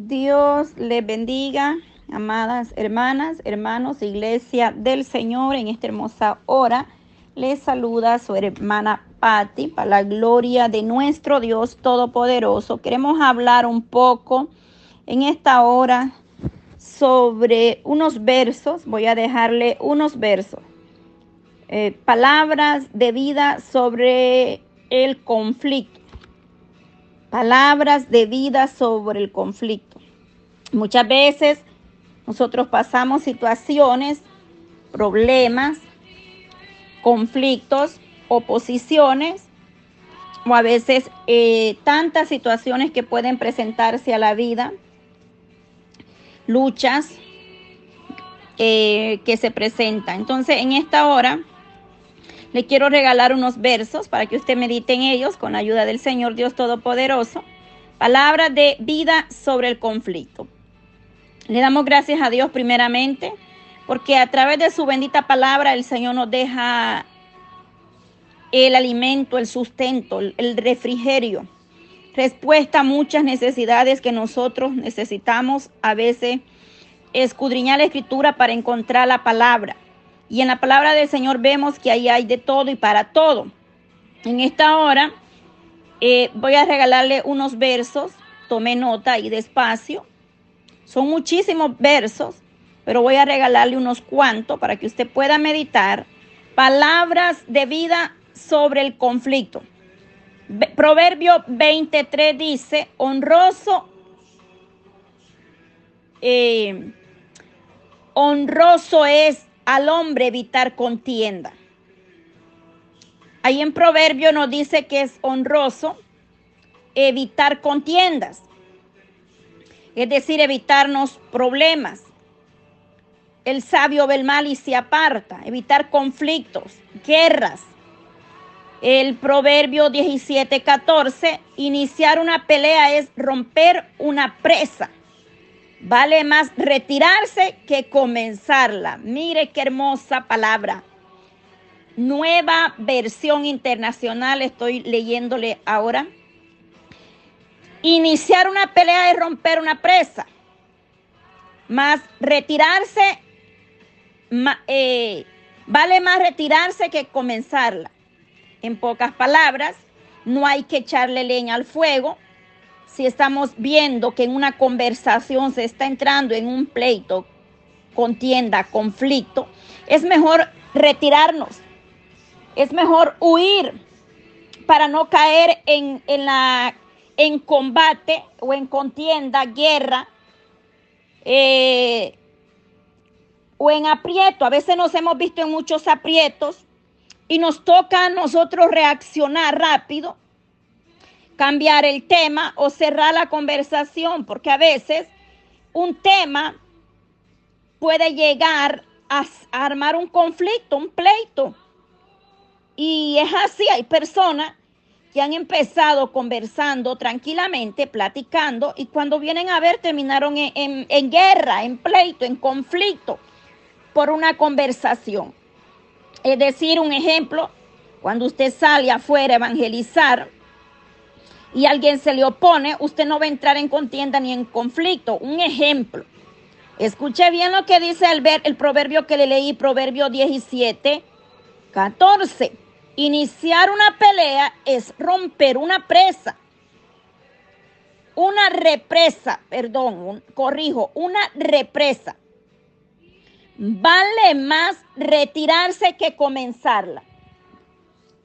Dios les bendiga, amadas hermanas, hermanos, iglesia del Señor, en esta hermosa hora. Les saluda su hermana Patti, para la gloria de nuestro Dios Todopoderoso. Queremos hablar un poco en esta hora sobre unos versos. Voy a dejarle unos versos. Eh, palabras de vida sobre el conflicto. Palabras de vida sobre el conflicto. Muchas veces nosotros pasamos situaciones, problemas, conflictos, oposiciones o a veces eh, tantas situaciones que pueden presentarse a la vida, luchas eh, que se presentan. Entonces, en esta hora le quiero regalar unos versos para que usted medite en ellos con la ayuda del Señor Dios Todopoderoso. Palabra de vida sobre el conflicto. Le damos gracias a Dios primeramente porque a través de su bendita palabra el Señor nos deja el alimento, el sustento, el refrigerio, respuesta a muchas necesidades que nosotros necesitamos a veces escudriñar la escritura para encontrar la palabra. Y en la palabra del Señor vemos que ahí hay de todo y para todo. En esta hora eh, voy a regalarle unos versos, tome nota y despacio. Son muchísimos versos, pero voy a regalarle unos cuantos para que usted pueda meditar palabras de vida sobre el conflicto. Proverbio 23 dice, honroso, eh, honroso es al hombre evitar contienda. Ahí en Proverbio nos dice que es honroso evitar contiendas, es decir, evitarnos problemas. El sabio ve el mal y se aparta, evitar conflictos, guerras. El proverbio 17, 14, iniciar una pelea es romper una presa. Vale más retirarse que comenzarla. Mire qué hermosa palabra. Nueva versión internacional, estoy leyéndole ahora. Iniciar una pelea es romper una presa. Más retirarse, eh, vale más retirarse que comenzarla. En pocas palabras, no hay que echarle leña al fuego, si estamos viendo que en una conversación se está entrando en un pleito, contienda, conflicto, es mejor retirarnos, es mejor huir para no caer en, la, en combate o en contienda, guerra, eh, o en aprieto. A veces nos hemos visto en muchos aprietos y nos toca a nosotros reaccionar rápido cambiar el tema o cerrar la conversación, porque a veces un tema puede llegar a, armar un conflicto, un pleito. Y es así, hay personas que han empezado conversando tranquilamente, platicando, y cuando vienen a ver terminaron en, en guerra, en pleito, en conflicto, por una conversación. Es decir, un ejemplo, cuando usted sale afuera a evangelizar, y alguien se le opone, usted no va a entrar en contienda ni en conflicto. Un ejemplo. Escuche bien lo que dice el, el proverbio que le leí, proverbio 17, 14. Iniciar una pelea es romper una presa. Una represa, perdón, corrijo, una represa. Vale más retirarse que comenzarla.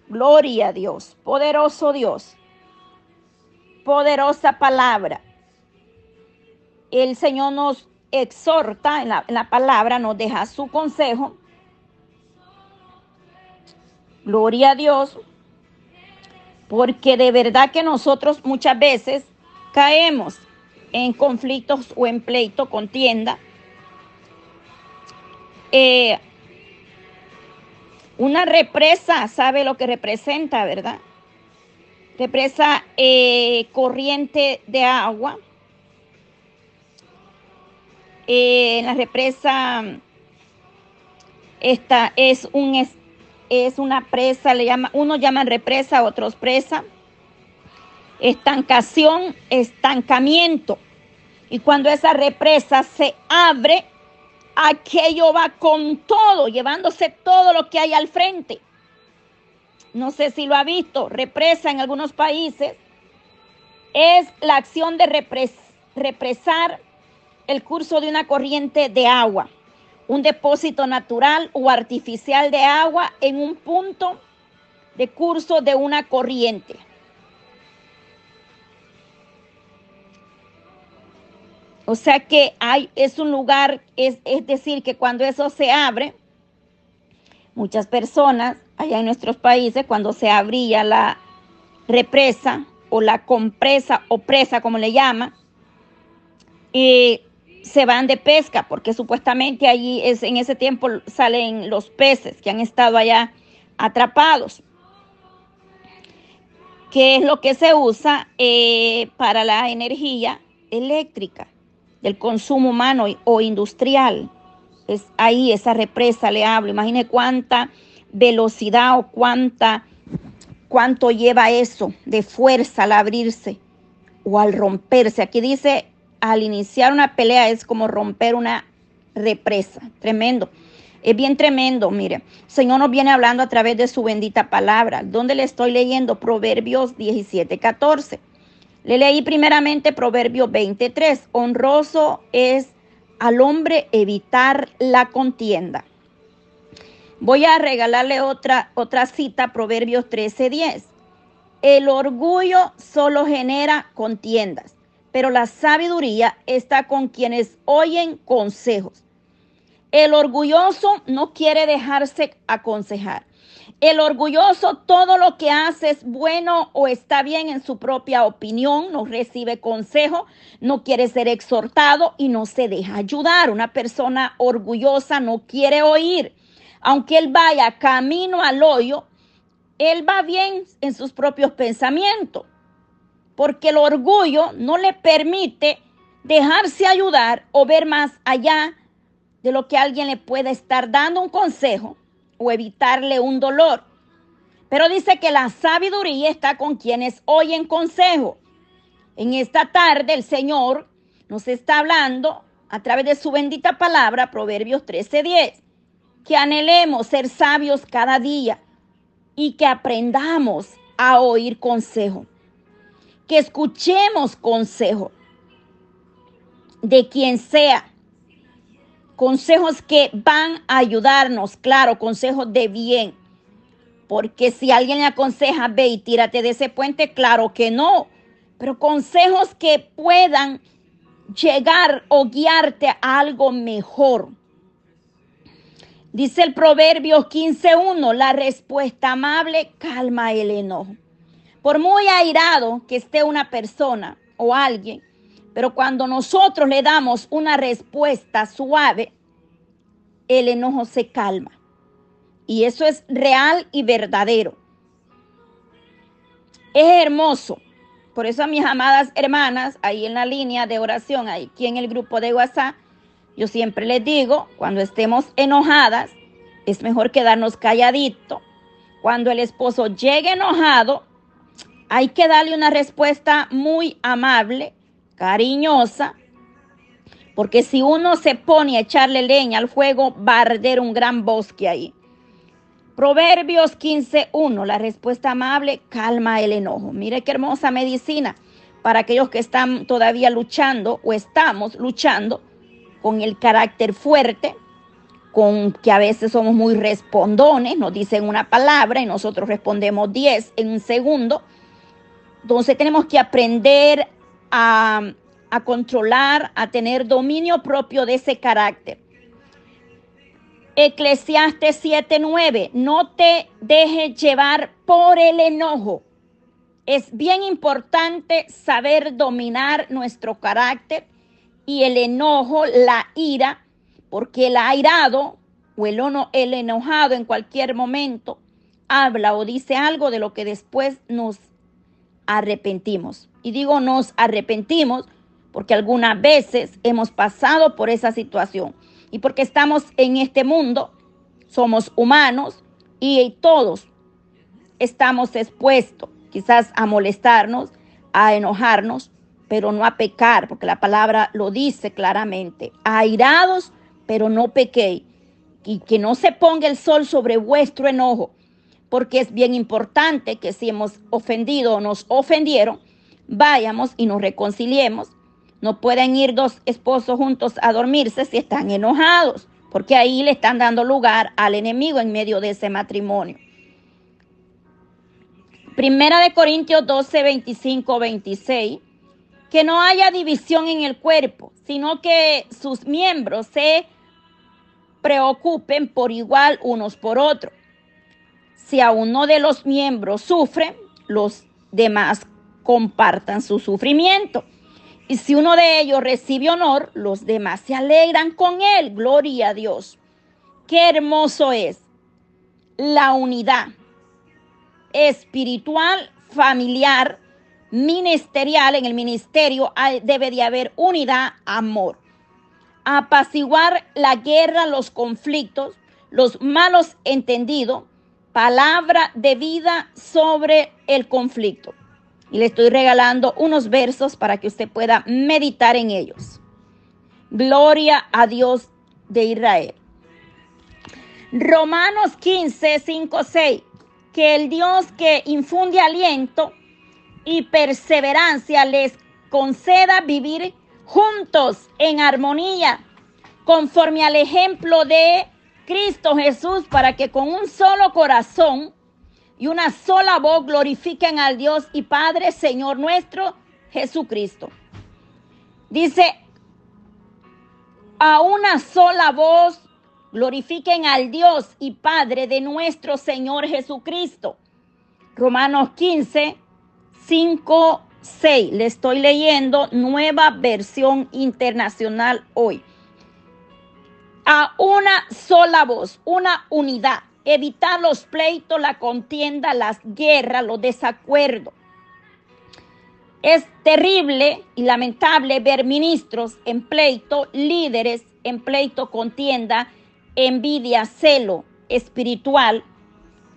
Gloria a Dios, poderoso Dios poderosa palabra. El Señor nos exhorta en la, palabra, nos deja su consejo. Gloria a Dios. Porque de verdad que nosotros muchas veces caemos en conflictos o en pleito, contienda. Eh, una represa sabe lo que representa, ¿verdad? represa eh, corriente de agua. Eh, la represa esta es un es, una presa, le llama, unos llaman represa, otros presa. Estancación, estancamiento. Y cuando esa represa se abre, aquello va con todo, llevándose todo lo que hay al frente. No sé si lo ha visto, represa en algunos países es la acción de represar el curso de una corriente de agua, un depósito natural o artificial de agua en un punto de curso de una corriente. O sea que hay, es un lugar, es, es decir, que cuando eso se abre, muchas personas allá en nuestros países, cuando se abría la represa o la compresa o presa, como le llama, eh, se van de pesca, porque supuestamente allí es, en ese tiempo salen los peces que han estado allá atrapados. ¿Qué es lo que se usa eh, para la energía eléctrica? del consumo humano o industrial. Es ahí esa represa le hablo. Imagine cuánta velocidad o cuánta cuánto lleva eso de fuerza al abrirse o al romperse. Aquí dice, al iniciar una pelea es como romper una represa. Tremendo. Es bien tremendo, mire. Señor nos viene hablando a través de su bendita palabra. ¿Dónde le estoy leyendo? Proverbios 17, 14. Le leí primeramente Proverbio 23. Honroso es al hombre evitar la contienda. Voy a regalarle otra, otra cita, Proverbios 13:10. El orgullo solo genera contiendas, pero la sabiduría está con quienes oyen consejos. El orgulloso no quiere dejarse aconsejar. El orgulloso todo lo que hace es bueno o está bien en su propia opinión, no recibe consejo, no quiere ser exhortado y no se deja ayudar. Una persona orgullosa no quiere oír. Aunque él vaya camino al hoyo, él va bien en sus propios pensamientos, porque el orgullo no le permite dejarse ayudar o ver más allá de lo que alguien le pueda estar dando un consejo o evitarle un dolor. Pero dice que la sabiduría está con quienes oyen consejo. En esta tarde el Señor nos está hablando a través de su bendita palabra, Proverbios 13:10, que anhelemos ser sabios cada día y que aprendamos a oír consejo, escuchemos consejo de quien sea consejos que van a ayudarnos, claro, consejos de bien. Porque si alguien le aconseja, ve y tírate de ese puente, claro que no. Pero consejos que puedan llegar o guiarte a algo mejor. Dice el Proverbio 15.1, la respuesta amable calma el enojo. Por muy airado que esté una persona o alguien, pero cuando nosotros le damos una respuesta suave, el enojo se calma. Y eso es real y verdadero. Es hermoso. Por eso a mis amadas hermanas, ahí en la línea de oración, aquí en el grupo de WhatsApp, yo siempre les digo, cuando estemos enojadas, es mejor quedarnos calladitos. Cuando el esposo llegue enojado, hay que darle una respuesta muy amable, cariñosa, porque si uno se pone a echarle leña al fuego, va a arder un gran bosque ahí. Proverbios 15.1, la respuesta amable calma el enojo. Mire qué hermosa medicina para aquellos que están todavía luchando o estamos luchando con el carácter fuerte, con que a veces somos muy respondones, nos dicen una palabra y nosotros respondemos 10 en un segundo. Entonces tenemos que aprender a, controlar, a tener dominio propio de ese carácter. Eclesiastes 7:9, no te dejes llevar por el enojo. Es bien importante saber dominar nuestro carácter y el enojo, la ira, porque el airado o el, el enojado en cualquier momento habla o dice algo de lo que después nos arrepentimos. Y digo nos arrepentimos porque algunas veces hemos pasado por esa situación. Y porque estamos en este mundo, somos humanos y todos estamos expuestos quizás a molestarnos, a enojarnos pero no a pecar, porque la palabra lo dice claramente. Airados, pero no pequéis. Y que no se ponga el sol sobre vuestro enojo, porque es bien importante que si hemos ofendido o nos ofendieron, vayamos y nos reconciliemos. No pueden ir dos esposos juntos a dormirse si están enojados, porque ahí le están dando lugar al enemigo en medio de ese matrimonio. Primera de Corintios 12, 25, 26. Que no haya división en el cuerpo, sino que sus miembros se preocupen por igual unos por otros. Si a uno de los miembros sufre, los demás compartan su sufrimiento. Y si uno de ellos recibe honor, los demás se alegran con él. Gloria a Dios. Qué hermoso es la unidad espiritual, familiar, ministerial. En el ministerio debe de haber unidad, amor. Apaciguar la guerra, los conflictos, los malos entendidos, palabra de vida sobre el conflicto. Y le estoy regalando unos versos para que usted pueda meditar en ellos. Gloria a Dios de Israel. Romanos 15, 5, 6. Que el Dios que infunde aliento y perseverancia les conceda vivir juntos en armonía, conforme al ejemplo de Cristo Jesús, para que con un solo corazón y una sola voz glorifiquen al Dios y Padre, Señor nuestro Jesucristo. Dice, a una sola voz glorifiquen al Dios y Padre de nuestro Señor Jesucristo. Romanos 15, 5, 6. Le estoy leyendo nueva versión internacional hoy. A una sola voz, una unidad evitar los pleitos, la contienda, las guerras, los desacuerdos. Es terrible y lamentable ver ministros en pleito, líderes en pleito, contienda, envidia, celo espiritual.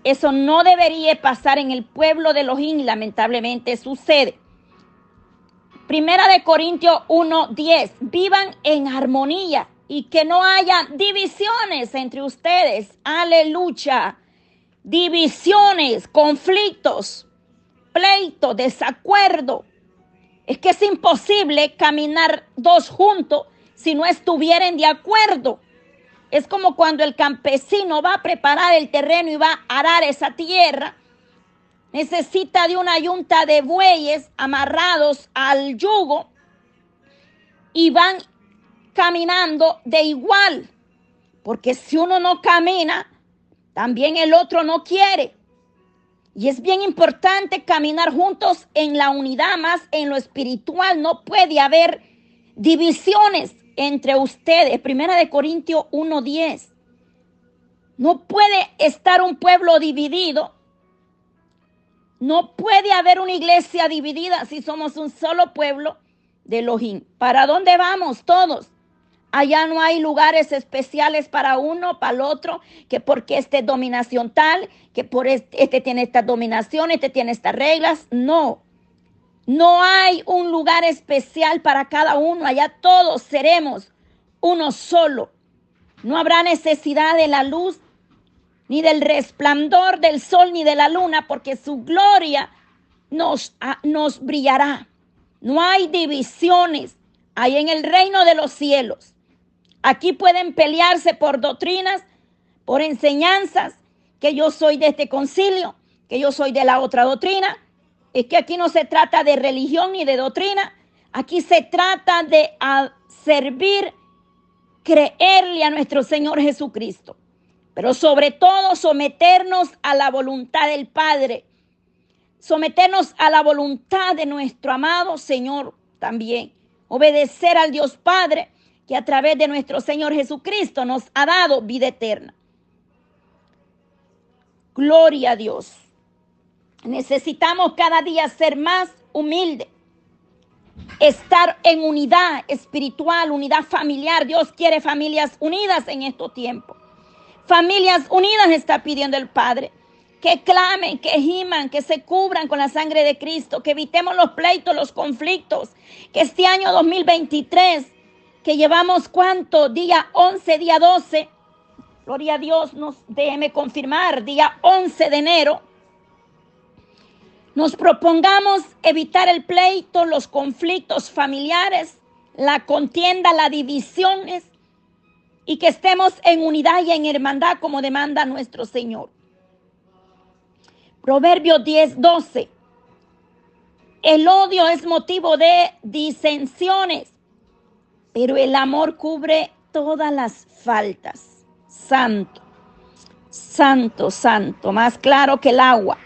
Eso no debería pasar en el pueblo de los y lamentablemente sucede. Primera de Corintios 1:10, vivan en armonía y que no haya divisiones entre ustedes. Aleluya. Divisiones, conflictos, pleito, desacuerdo. Es que es imposible caminar dos juntos si no estuvieran de acuerdo. Es como cuando el campesino va a preparar el terreno y va a arar esa tierra. Necesita de una yunta de bueyes amarrados al yugo y van caminando de igual. Porque si uno no camina, también el otro no quiere. Y es bien importante caminar juntos en la unidad, más en lo espiritual. No puede haber divisiones entre ustedes. Primera de Corintios 1.10. No puede estar un pueblo dividido. No puede haber una iglesia dividida si somos un solo pueblo de Elohim. ¿Para dónde vamos todos? Allá no hay lugares especiales para uno, para el otro, que porque este es dominación tal, que por este, tiene esta dominación, este tiene estas reglas. No, no hay un lugar especial para cada uno. Allá todos seremos uno solo. No habrá necesidad de la luz, ni del resplandor del sol, ni de la luna, porque su gloria nos, ah, nos brillará. No hay divisiones. Hay en el reino de los cielos. Aquí pueden pelearse por doctrinas, por enseñanzas, que yo soy de este concilio, que yo soy de la otra doctrina. Es que aquí no se trata de religión ni de doctrina. Aquí se trata de servir, creerle a nuestro Señor Jesucristo. Pero sobre todo someternos a la voluntad del Padre. Someternos a la voluntad de nuestro amado Señor también. Obedecer al Dios Padre que a través de nuestro Señor Jesucristo nos ha dado vida eterna. Gloria a Dios. Necesitamos cada día ser más humildes, estar en unidad espiritual, unidad familiar. Dios quiere familias unidas en estos tiempos. Familias unidas está pidiendo el Padre. que clamen, que giman, que se cubran con la sangre de Cristo, que evitemos los pleitos, los conflictos, que este año 2023, que llevamos cuánto, día 11, día 12, gloria a Dios, nos déjeme confirmar, día 11 de enero, nos propongamos evitar el pleito, los conflictos familiares, la contienda, las divisiones y que estemos en unidad y en hermandad como demanda nuestro Señor. Proverbio 10, 12. El odio es motivo de disensiones, pero el amor cubre todas las faltas. Santo, santo, santo, más claro que el agua.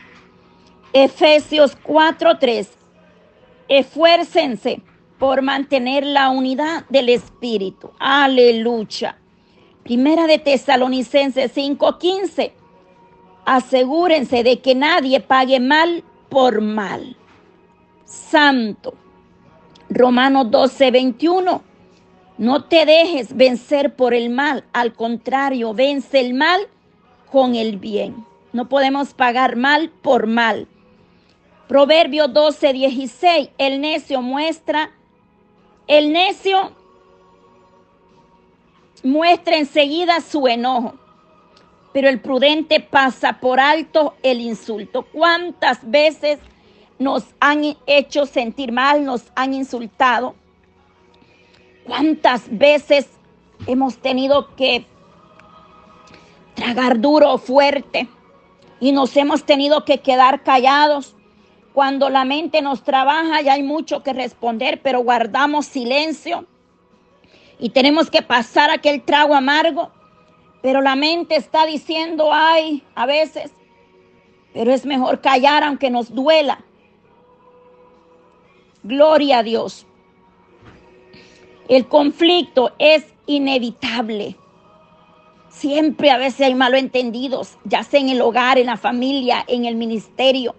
Efesios 4:3. Esfuércense por mantener la unidad del Espíritu. Aleluya. Primera de Tesalonicenses 5:15. Asegúrense de que nadie pague mal por mal. Santo. Romanos 12:21. No te dejes vencer por el mal, al contrario, vence el mal con el bien. No podemos pagar mal por mal. Proverbio 12, 16. El necio muestra, el necio muestra enseguida su enojo, pero el prudente pasa por alto el insulto. ¿Cuántas veces nos han hecho sentir mal, nos han insultado? ¿Cuántas veces hemos tenido que tragar duro o fuerte y nos hemos tenido que quedar callados? Cuando la mente nos trabaja y hay mucho que responder, pero guardamos silencio y tenemos que pasar aquel trago amargo. Pero la mente está diciendo, ay, a veces, pero es mejor callar aunque nos duela. Gloria a Dios. El conflicto es inevitable. Siempre a veces hay malentendidos, ya sea en el hogar, en la familia, en el ministerio.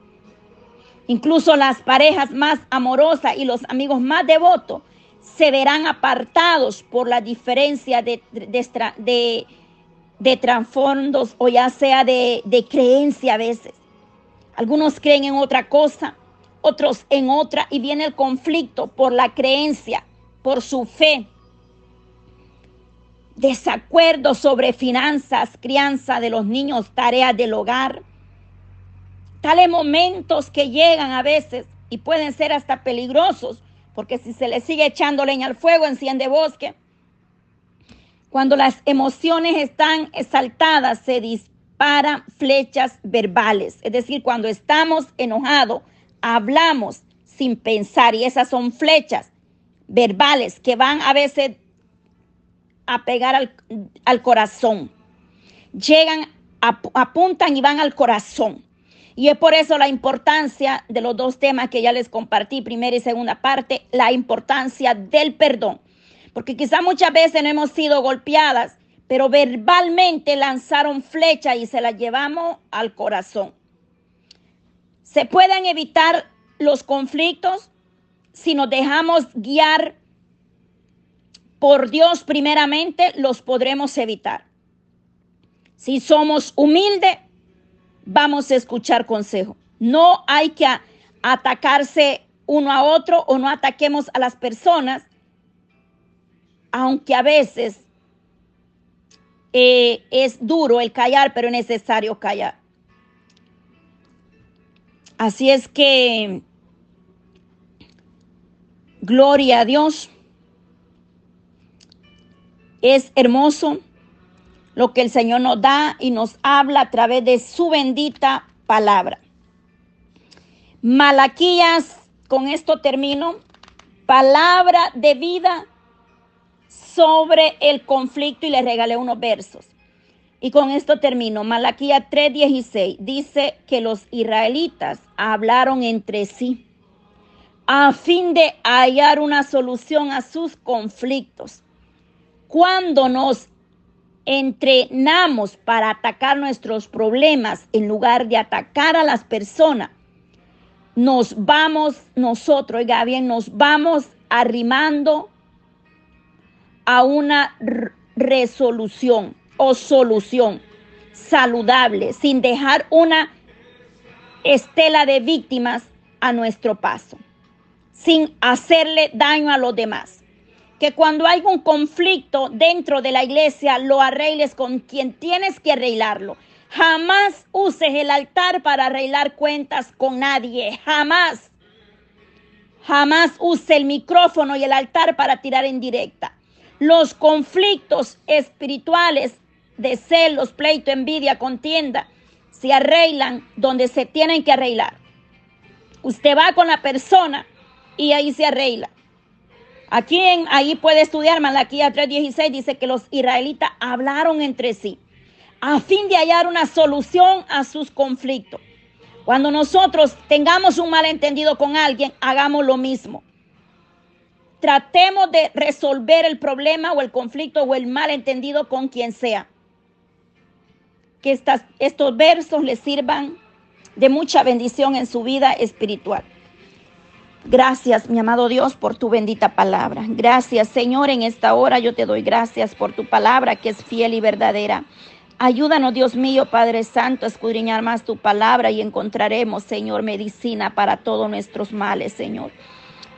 Incluso las parejas más amorosas y los amigos más devotos se verán apartados por la diferencia de, de, trasfondos o ya sea de creencia a veces. Algunos creen en otra cosa, otros en otra y viene el conflicto por la creencia, por su fe. Desacuerdo sobre finanzas, crianza de los niños, tareas del hogar tales momentos que llegan a veces y pueden ser hasta peligrosos, porque si se le sigue echando leña al fuego, enciende bosque. Cuando las emociones están exaltadas, se disparan flechas verbales. Es decir, cuando estamos enojados, hablamos sin pensar y esas son flechas verbales que van a veces a pegar al, al corazón. Llegan, apuntan y van al corazón. Y es por eso la importancia de los dos temas que ya les compartí, primera y segunda parte, la importancia del perdón. Porque quizá muchas veces no hemos sido golpeadas, pero verbalmente lanzaron flecha y se las llevamos al corazón. Se pueden evitar los conflictos si nos dejamos guiar por Dios primeramente, los podremos evitar. Si somos humildes, vamos a escuchar consejo. No hay que atacarse uno a otro o no ataquemos a las personas, aunque a veces eh, es duro el callar, pero es necesario callar. Así es que, gloria a Dios, es hermoso lo que el Señor nos da y nos habla a través de su bendita palabra. Malaquías, con esto termino, palabra de vida sobre el conflicto y le regalé unos versos. Y con esto termino. Malaquías 3:16 dice que los israelitas hablaron entre sí a fin de hallar una solución a sus conflictos. Cuando nos entrenamos para atacar nuestros problemas en lugar de atacar a las personas, nos vamos nosotros, oiga bien, nos vamos arrimando a una resolución o solución saludable, sin dejar una estela de víctimas a nuestro paso, sin hacerle daño a los demás. Que cuando hay un conflicto dentro de la iglesia, lo arregles con quien tienes que arreglarlo. Jamás uses el altar para arreglar cuentas con nadie. Jamás. Jamás use el micrófono y el altar para tirar en directa. Los conflictos espirituales de celos, pleito, envidia, contienda, se arreglan donde se tienen que arreglar. Usted va con la persona y ahí se arregla. Aquí en, ahí puede estudiar Malaquía 3:16 dice que los israelitas hablaron entre sí a fin de hallar una solución a sus conflictos. Cuando nosotros tengamos un malentendido con alguien, hagamos lo mismo. Tratemos de resolver el problema o el conflicto o el malentendido con quien sea. Que estas, estos versos les sirvan de mucha bendición en su vida espiritual. Gracias, mi amado Dios, por tu bendita palabra. Gracias, Señor, en esta hora yo te doy gracias por tu palabra que es fiel y verdadera. Ayúdanos, Dios mío, Padre Santo, a escudriñar más tu palabra y encontraremos, Señor, medicina para todos nuestros males, Señor.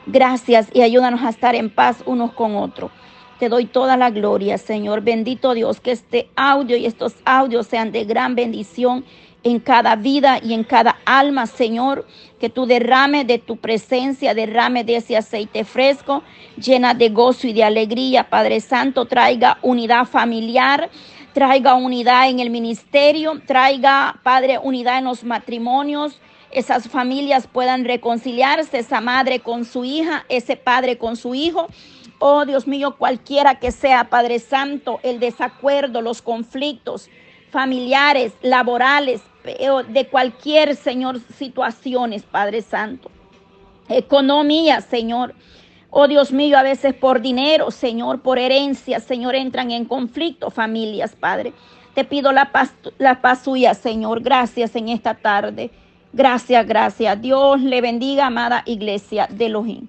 Gracias y ayúdanos a estar en paz unos con otros. Te doy toda la gloria, Señor. Bendito Dios, que este audio y estos audios sean de gran bendición en cada vida y en cada alma, Señor. Que tú derrame de tu presencia, derrame de ese aceite fresco, llena de gozo y de alegría, Padre Santo. Traiga unidad familiar traiga unidad en el ministerio, traiga, Padre, unidad en los matrimonios, esas familias puedan reconciliarse, esa madre con su hija, ese padre con su hijo. Oh Dios mío, cualquiera que sea, Padre Santo, el desacuerdo, los conflictos familiares, laborales, de cualquier, Señor, situaciones, Padre Santo. Economía, Señor. Oh Dios mío, a veces por dinero, Señor, por herencia, Señor, entran en conflicto familias, Padre. Te pido la paz, la paz suya, Señor. Gracias en esta tarde. Gracias, gracias. Dios le bendiga, amada iglesia de Elohim.